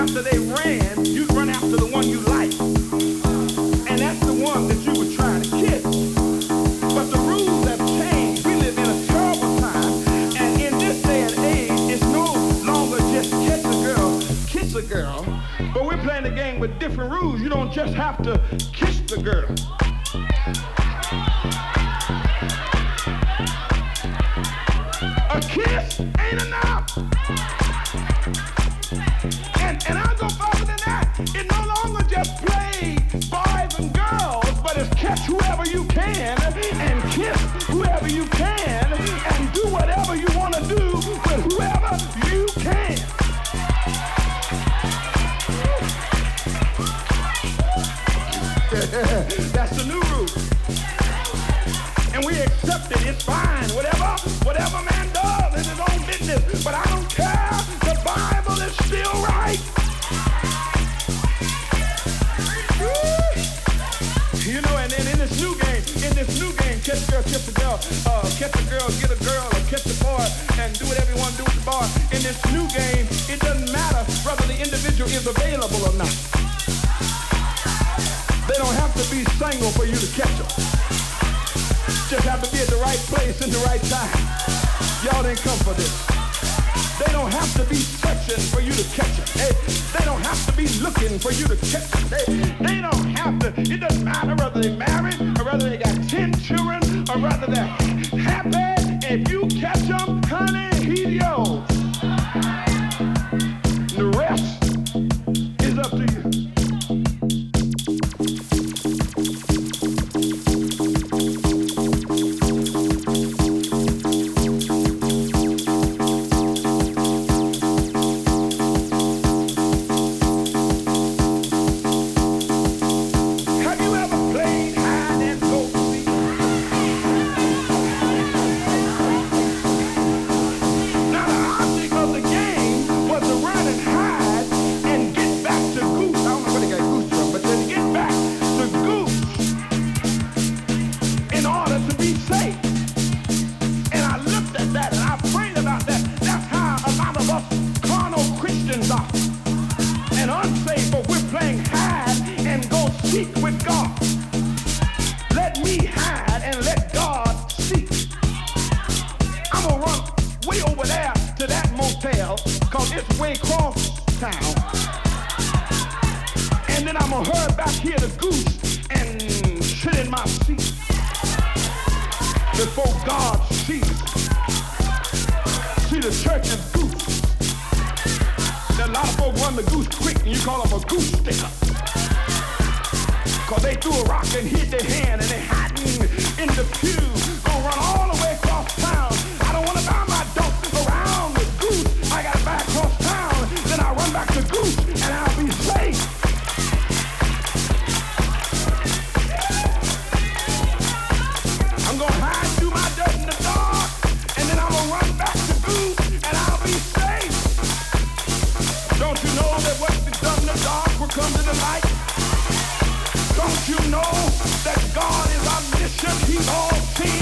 after they ran, you'd run after the one you like. And that's the one that you were trying to kiss. But the rules have changed. We live in a terrible time. And in this day and age, it's no longer just kiss a girl, kiss a girl. But we're playing the game with different rules. You don't just have to kiss the girl. cause it's way across town. And then I'ma hurry back here to Goose and sit in my seat before God sees. See, the church is goose. Now, a lot of folks run the goose quick and you call them a goose sticker. Cause they threw a rock and hit their hand and they hiding in the pew. know that God is omniscient, He's all seeing.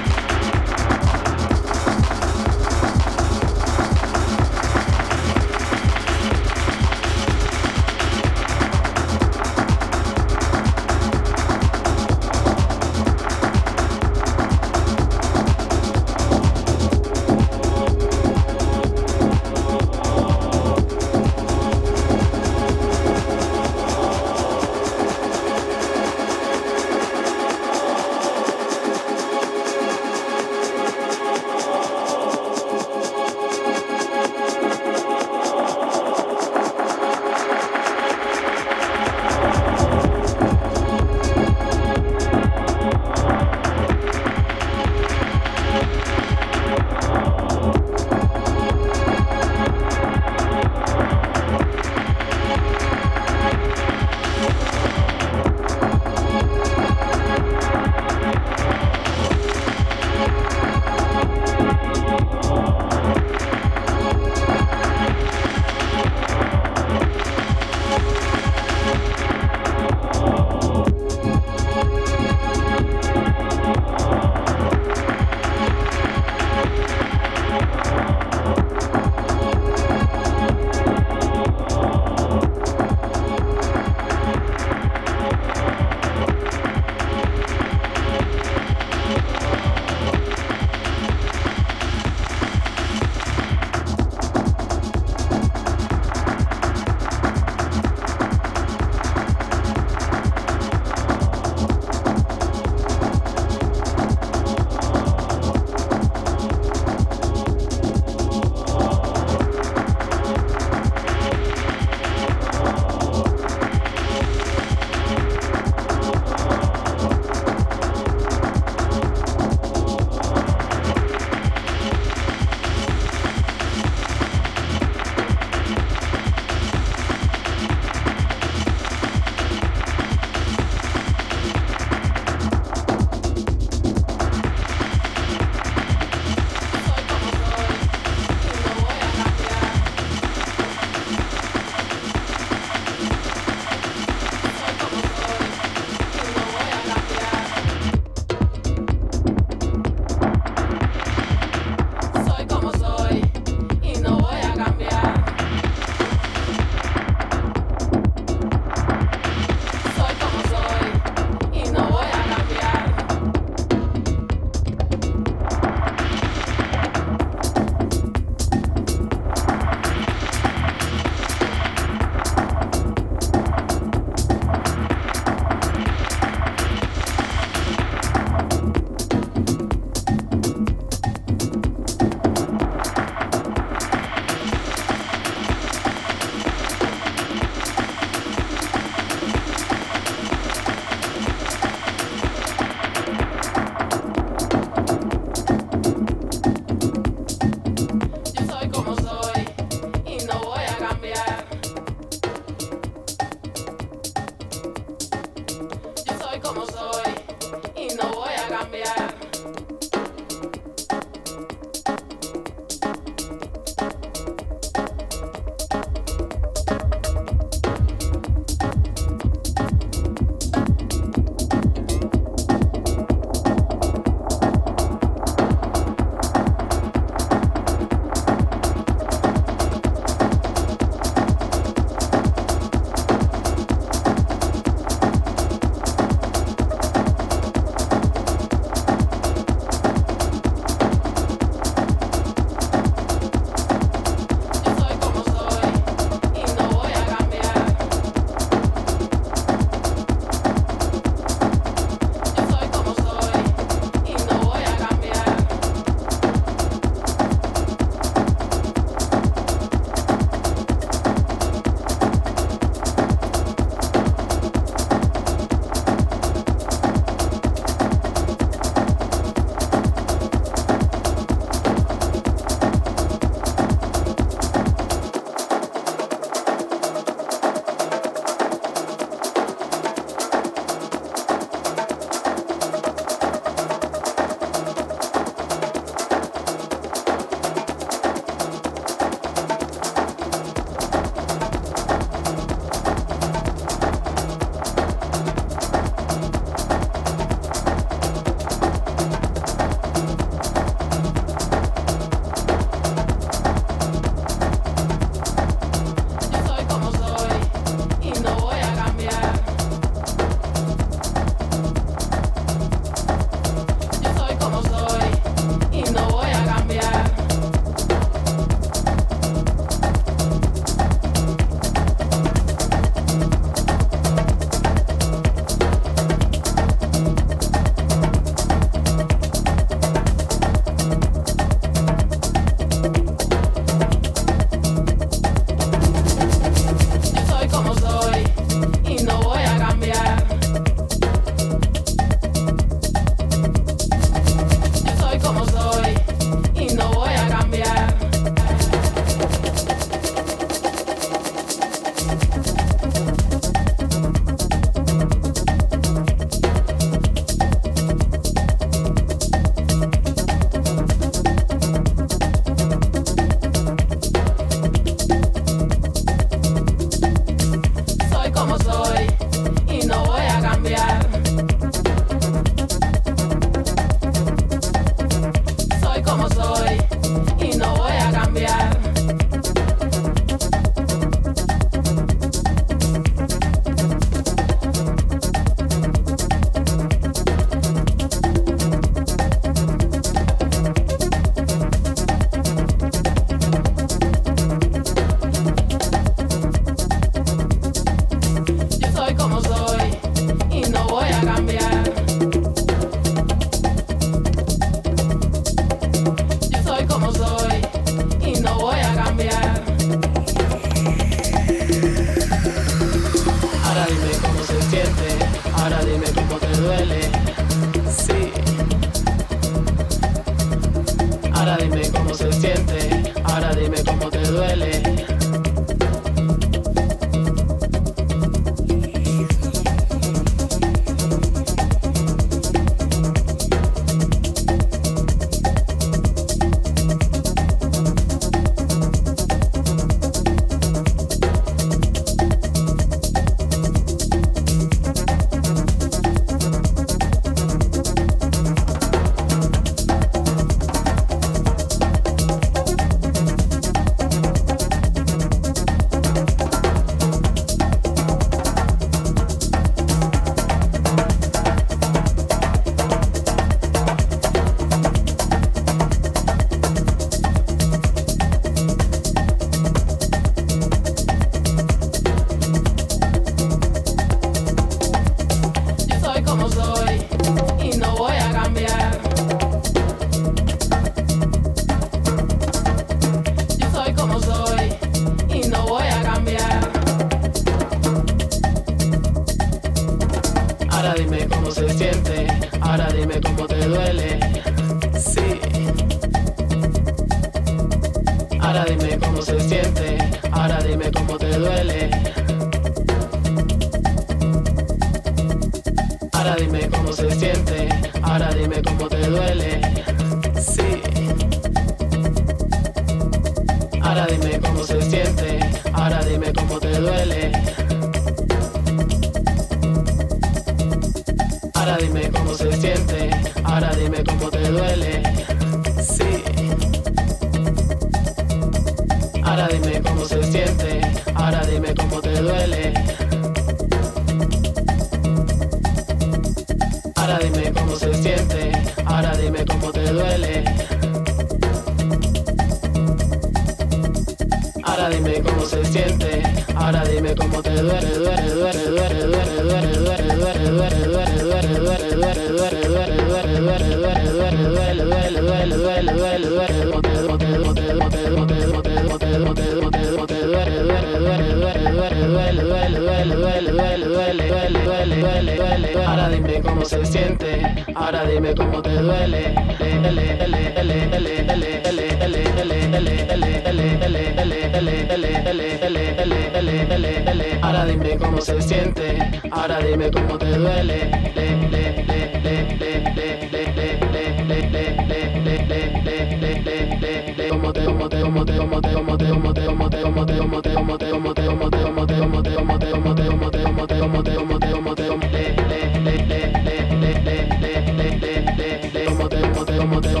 como te